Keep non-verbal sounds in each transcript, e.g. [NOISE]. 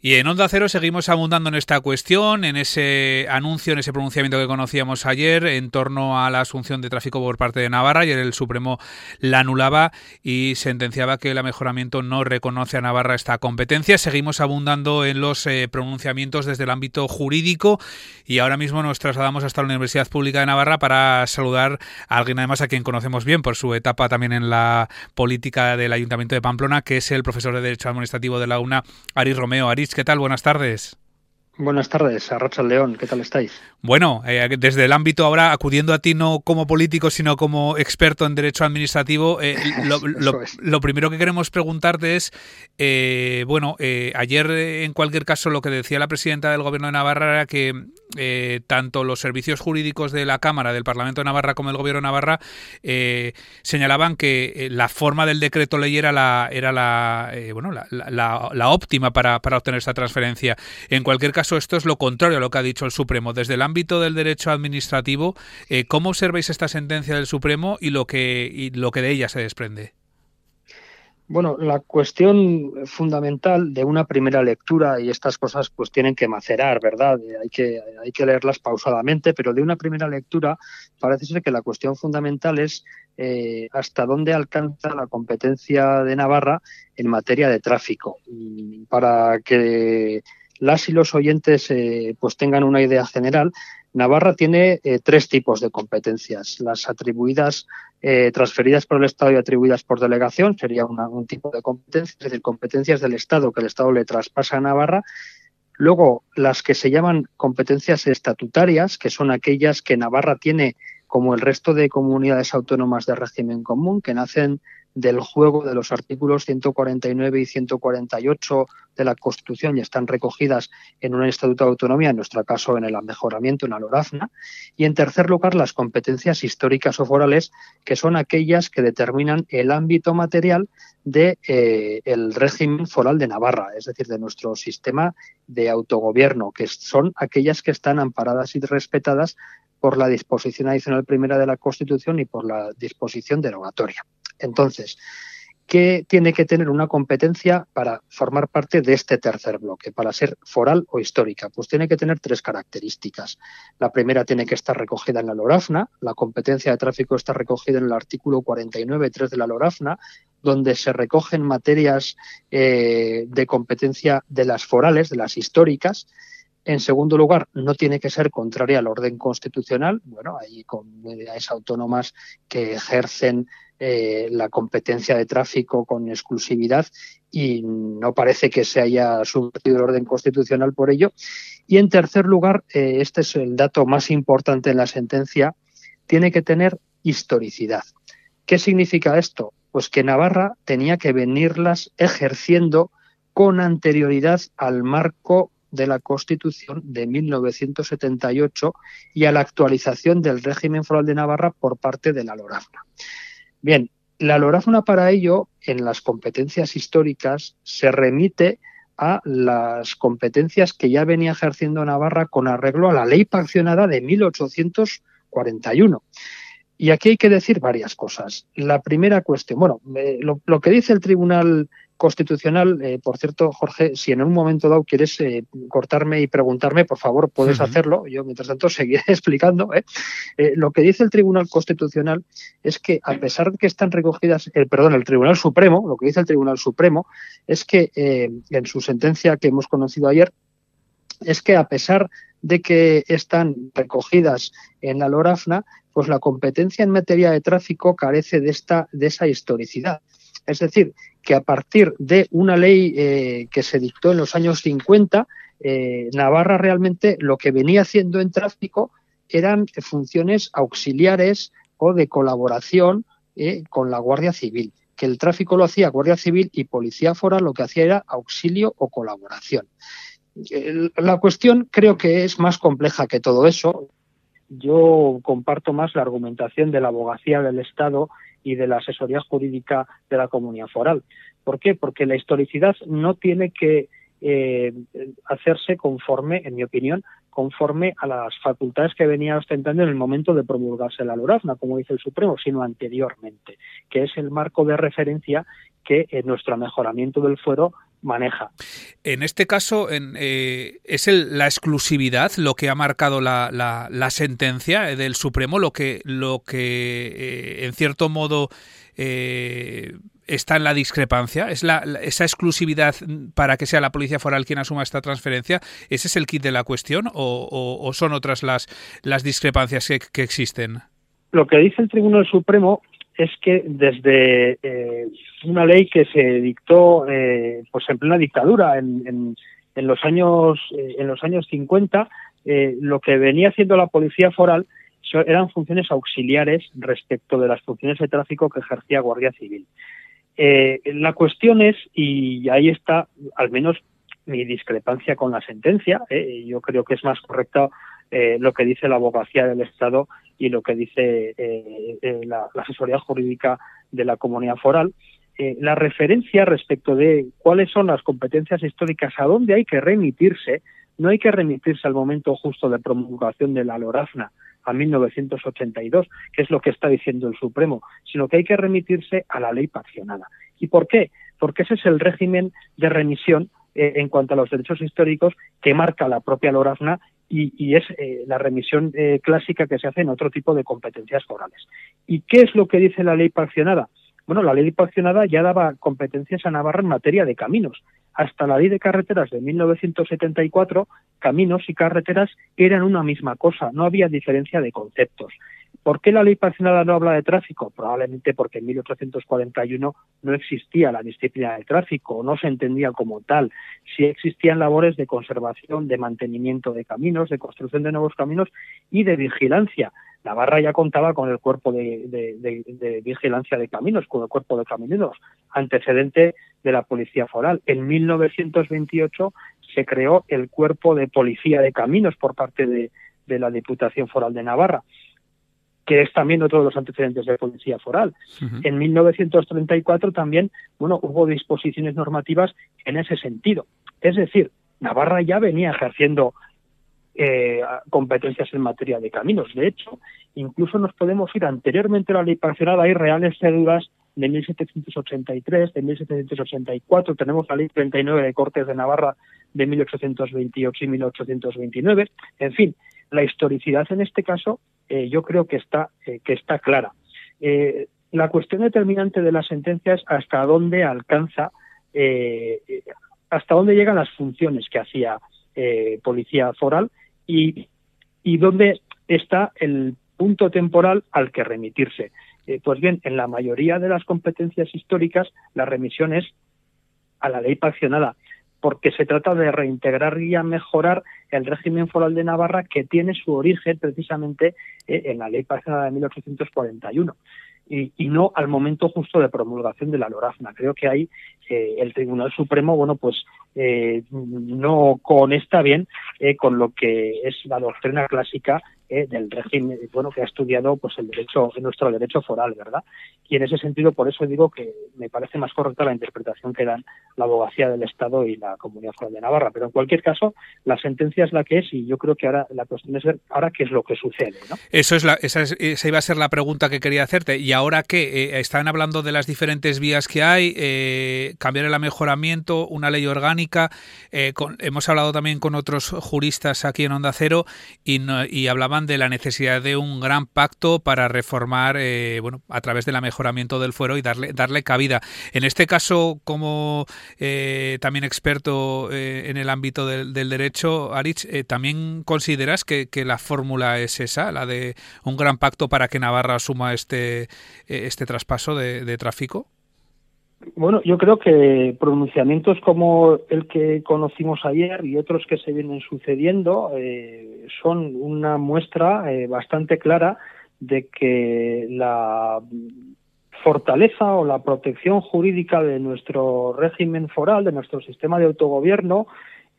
Y en Onda Cero seguimos abundando en esta cuestión, en ese anuncio, en ese pronunciamiento que conocíamos ayer en torno a la asunción de tráfico por parte de Navarra. Ayer el Supremo la anulaba y sentenciaba que el mejoramiento no reconoce a Navarra esta competencia. Seguimos abundando en los eh, pronunciamientos desde el ámbito jurídico y ahora mismo nos trasladamos hasta la Universidad Pública de Navarra para saludar a alguien además a quien conocemos bien por su etapa también en la política del Ayuntamiento de Pamplona, que es el profesor de Derecho Administrativo de la UNA, Aris Romeo. ¿Qué tal? Buenas tardes. Buenas tardes, Arracha León, ¿qué tal estáis? Bueno, eh, desde el ámbito ahora, acudiendo a ti no como político, sino como experto en derecho administrativo, eh, [LAUGHS] lo, primero que queremos preguntarte es, eh, bueno, ayer en cualquier caso lo que decía la presidenta del Gobierno de Navarra era que tanto los servicios jurídicos de la Cámara, del Parlamento de Navarra como el Gobierno de Navarra señalaban que la forma del decreto ley era la, era la, bueno, la, óptima para, obtener esa transferencia. En cualquier caso, esto es lo contrario a lo que ha dicho el Supremo. Desde el ámbito del derecho administrativo, eh, ¿cómo observáis esta sentencia del Supremo y lo que, y lo que de ella se desprende? Bueno, la cuestión fundamental de una primera lectura, y estas cosas pues tienen que macerar, ¿verdad? Eh, hay que, hay que leerlas pausadamente, pero de una primera lectura parece ser que la cuestión fundamental es eh, hasta dónde alcanza la competencia de Navarra en materia de tráfico. Para que las y los oyentes eh, pues tengan una idea general, Navarra tiene eh, tres tipos de competencias. Las atribuidas, eh, transferidas por el Estado y atribuidas por delegación, sería un tipo de competencia, es decir, competencias del Estado que el Estado le traspasa a Navarra. Luego, las que se llaman competencias estatutarias, que son aquellas que Navarra tiene como el resto de comunidades autónomas de régimen común, que nacen del juego de los artículos 149 y 148 de la Constitución y están recogidas en un Estatuto de Autonomía, en nuestro caso en el mejoramiento en la LORAFNA. Y en tercer lugar, las competencias históricas o forales, que son aquellas que determinan el ámbito material del de, eh, régimen foral de Navarra, es decir, de nuestro sistema de autogobierno, que son aquellas que están amparadas y respetadas por la disposición adicional primera de la Constitución y por la disposición derogatoria. Entonces, ¿qué tiene que tener una competencia para formar parte de este tercer bloque, para ser foral o histórica? Pues tiene que tener tres características. La primera tiene que estar recogida en la LORAFNA, la competencia de tráfico está recogida en el artículo 49.3 de la LORAFNA, donde se recogen materias eh, de competencia de las forales, de las históricas, en segundo lugar, no tiene que ser contraria al orden constitucional. Bueno, hay comunidades autónomas que ejercen eh, la competencia de tráfico con exclusividad y no parece que se haya subvertido el orden constitucional por ello. Y en tercer lugar, eh, este es el dato más importante en la sentencia, tiene que tener historicidad. ¿Qué significa esto? Pues que Navarra tenía que venirlas ejerciendo con anterioridad al marco de la Constitución de 1978 y a la actualización del régimen foral de Navarra por parte de la LORAFNA. Bien, la LORAFNA para ello, en las competencias históricas, se remite a las competencias que ya venía ejerciendo Navarra con arreglo a la ley paccionada de 1841. Y aquí hay que decir varias cosas. La primera cuestión, bueno, eh, lo, que dice el Tribunal Constitucional, eh, por cierto, Jorge, si en un momento dado quieres eh, cortarme y preguntarme, por favor, puedes hacerlo. Yo, mientras tanto, [LAUGHS] seguiré explicando. lo que dice el Tribunal Constitucional es que, a pesar de que están recogidas, el perdón, el Tribunal Supremo, lo que dice el Tribunal Supremo es que en su sentencia que hemos conocido ayer, es que a pesar de que están recogidas en la LORAFNA, pues la competencia en materia de tráfico carece de, esta, de esa historicidad. Es decir, que a partir de una ley eh, que se dictó en los años 50, eh, Navarra realmente lo que venía haciendo en tráfico eran funciones auxiliares o de colaboración eh, con la Guardia Civil. Que el tráfico lo hacía Guardia Civil y Policía Foral lo que hacía era auxilio o colaboración. La cuestión creo que es más compleja que todo eso yo comparto más la argumentación de la abogacía del Estado y de la asesoría jurídica de la comunidad foral. ¿Por qué? Porque la historicidad no tiene que eh, hacerse conforme, en mi opinión, conforme a las facultades que venía ostentando en el momento de promulgarse la LORAFNA, como dice el Supremo, sino anteriormente, que es el marco de referencia que en nuestro mejoramiento del fuero maneja. En este caso, eh, ¿es la exclusividad lo que ha marcado la, la, sentencia del Supremo, lo que, lo que eh, en cierto modo eh, está en la discrepancia? ¿Es la, esa exclusividad para que sea la Policía Foral quien asuma esta transferencia? ¿Ese es el kit de la cuestión o, son otras las, las discrepancias que, existen? Lo que dice el Tribunal Supremo es que desde eh, una ley que se dictó eh, pues en plena dictadura en, en, los años eh, en los años 50 lo que venía haciendo la policía foral eran funciones auxiliares respecto de las funciones de tráfico que ejercía Guardia Civil. la cuestión es, y ahí está al menos mi discrepancia con la sentencia, yo creo que es más correcto lo que dice la abogacía del Estado y lo que dice eh, eh, la, asesoría jurídica de la comunidad foral. Eh, la referencia respecto de cuáles son las competencias históricas, a dónde hay que remitirse, no hay que remitirse al momento justo de promulgación de la Lorazna a 1982, que es lo que está diciendo el Supremo, sino que hay que remitirse a la ley paccionada. ¿Y por qué? Porque ese es el régimen de remisión en cuanto a los derechos históricos que marca la propia Lorazna y, es eh, la remisión eh, clásica que se hace en otro tipo de competencias forales. ¿Y qué es lo que dice la ley paccionada? Bueno, la ley paccionada ya daba competencias a Navarra en materia de caminos. Hasta la ley de carreteras de 1974, caminos y carreteras eran una misma cosa, no había diferencia de conceptos. ¿Por qué la ley paccionada no habla de tráfico? Probablemente porque en 1841 no existía la disciplina del tráfico, no se entendía como tal. Sí existían labores de conservación, de mantenimiento de caminos, de construcción de nuevos caminos y de vigilancia. Navarra ya contaba con el cuerpo de, vigilancia de caminos, con el cuerpo de camineros, antecedente de la policía foral. En 1928 se creó el cuerpo de policía de caminos por parte de, la Diputación Foral de Navarra que es también otro de los antecedentes de policía foral. En 1934 también, bueno, hubo disposiciones normativas en ese sentido. Es decir, Navarra ya venía ejerciendo eh, competencias en materia de caminos. De hecho, incluso nos podemos ir anteriormente a la ley parcelada, hay reales cédulas de 1783, de 1784, tenemos la ley 39 de Cortes de Navarra de 1828 y 1829. En fin, la historicidad en este caso eh, yo creo que está, eh, clara. Eh, la cuestión determinante de la sentencia es hasta dónde alcanza, hasta dónde llegan las funciones que hacía policía foral y, y dónde está el punto temporal al que remitirse. pues bien, en la mayoría de las competencias históricas la remisión es a la ley paccionada porque se trata de reintegrar y a mejorar el régimen foral de Navarra que tiene su origen precisamente eh, en la ley pasada de 1841 y, y, no al momento justo de promulgación de la Lorazna. Creo que ahí eh, el Tribunal Supremo, bueno, pues eh, no conecta bien con lo que es la doctrina clásica eh, del régimen, bueno, que ha estudiado pues el derecho, nuestro derecho foral, ¿verdad? Y en ese sentido, por eso digo que me parece más correcta la interpretación que dan la abogacía del Estado y la Comunidad Foral de Navarra. Pero en cualquier caso, la sentencia es la que es y yo creo que ahora la cuestión es ver ahora qué es lo que sucede, ¿no? Eso es la, esa, iba a ser la pregunta que quería hacerte. Y ahora que eh, están hablando de las diferentes vías que hay, eh, cambiar el amejoramiento, una ley orgánica. hemos hablado también con otros juristas aquí en Onda Cero y, y hablaban de la necesidad de un gran pacto para reformar, eh, bueno, a través del mejoramiento del fuero y darle, darle cabida. En este caso, como eh, también experto eh, en el ámbito del, derecho, Arich, ¿también consideras que, la fórmula es esa, la de un gran pacto para que Navarra asuma este, este traspaso de tráfico? Bueno, yo creo que pronunciamientos como el que conocimos ayer y otros que se vienen sucediendo eh, son una muestra eh, bastante clara de que la fortaleza o la protección jurídica de nuestro régimen foral, de nuestro sistema de autogobierno,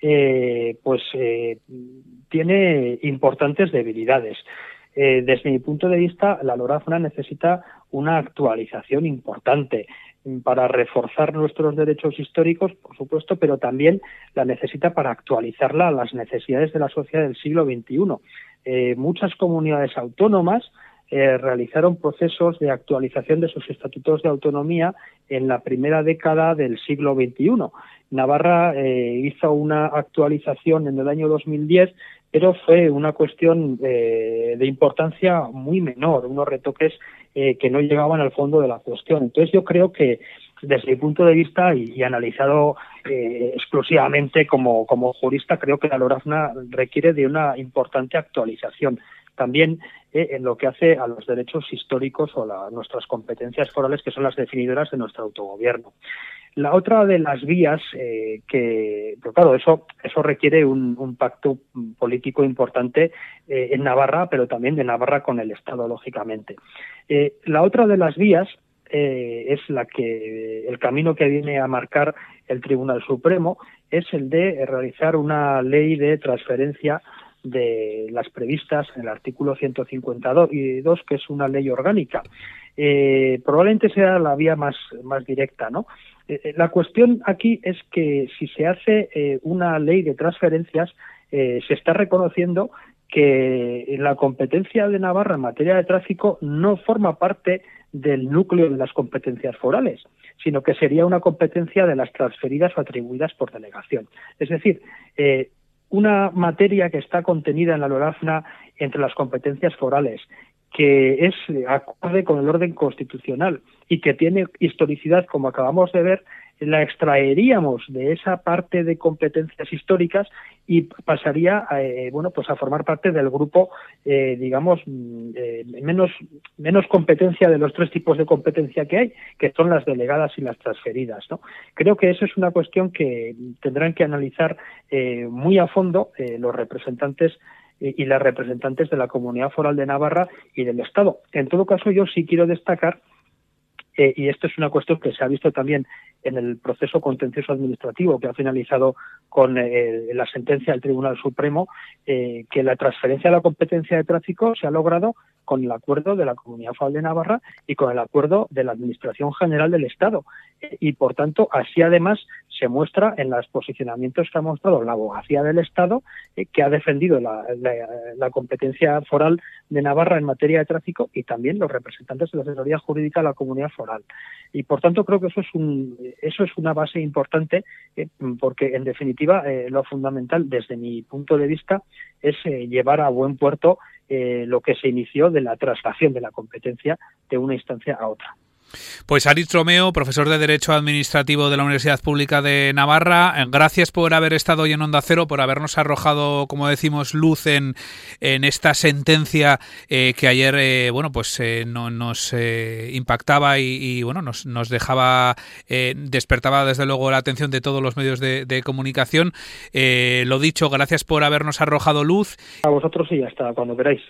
eh, pues tiene importantes debilidades. desde mi punto de vista, la Lorazna necesita una actualización importante para reforzar nuestros derechos históricos, por supuesto, pero también la necesita para actualizarla a las necesidades de la sociedad del siglo XXI. Eh, muchas comunidades autónomas realizaron procesos de actualización de sus estatutos de autonomía en la primera década del siglo XXI. Navarra hizo una actualización en el año 2010 pero fue una cuestión eh, de importancia muy menor, unos retoques eh, que no llegaban al fondo de la cuestión. Entonces yo creo que desde mi punto de vista y, analizado eh, exclusivamente como, como jurista, creo que la LORAFNA requiere de una importante actualización. También en lo que hace a los derechos históricos o a nuestras competencias forales, que son las definidoras de nuestro autogobierno. La otra de las vías eh, que, pero claro, eso, eso requiere un, pacto político importante eh, en Navarra, pero también de Navarra con el Estado, lógicamente. Eh, la otra de las vías es la que el camino que viene a marcar el Tribunal Supremo es el de realizar una ley de transferencia de las previstas en el artículo 152, que es una ley orgánica. probablemente sea la vía más, más directa, ¿no? Eh, eh, la cuestión aquí es que si se hace eh, una ley de transferencias, se está reconociendo que la competencia de Navarra en materia de tráfico no forma parte del núcleo de las competencias forales, sino que sería una competencia de las transferidas o atribuidas por delegación. Es decir, una materia que está contenida en la LORAFNA entre las competencias forales que es acorde con el orden constitucional y que tiene historicidad, como acabamos de ver, la extraeríamos de esa parte de competencias históricas y pasaría a, eh, bueno pues a formar parte del grupo eh, digamos mm, eh, menos menos competencia de los tres tipos de competencia que hay que son las delegadas y las transferidas no creo que eso es una cuestión que tendrán que analizar muy a fondo los representantes y las representantes de la Comunidad Foral de Navarra y del Estado. En todo caso, yo sí quiero destacar, eh, y esto es una cuestión que se ha visto también en el proceso contencioso administrativo que ha finalizado con eh, la sentencia del Tribunal Supremo, eh, que la transferencia de la competencia de tráfico se ha logrado con el acuerdo de la Comunidad Foral de Navarra y con el acuerdo de la Administración General del Estado. y, por tanto, así además se muestra en los posicionamientos que ha mostrado la abogacía del Estado, eh, que ha defendido la, competencia foral de Navarra en materia de tráfico y también los representantes de la asesoría jurídica de la comunidad foral. Y por tanto creo que eso es, un, eso es una base importante eh, porque en definitiva eh, lo fundamental desde mi punto de vista es llevar a buen puerto lo que se inició de la traslación de la competencia de una instancia a otra. Pues Aritz Romeo, profesor de Derecho Administrativo de la Universidad Pública de Navarra, eh, gracias por haber estado hoy en Onda Cero, por habernos arrojado, como decimos, luz en, en esta sentencia eh, que ayer, eh, bueno, pues no, nos impactaba y, bueno, nos, nos dejaba, despertaba desde luego la atención de todos los medios de, de comunicación. lo dicho, gracias por habernos arrojado luz. A vosotros y hasta cuando queráis.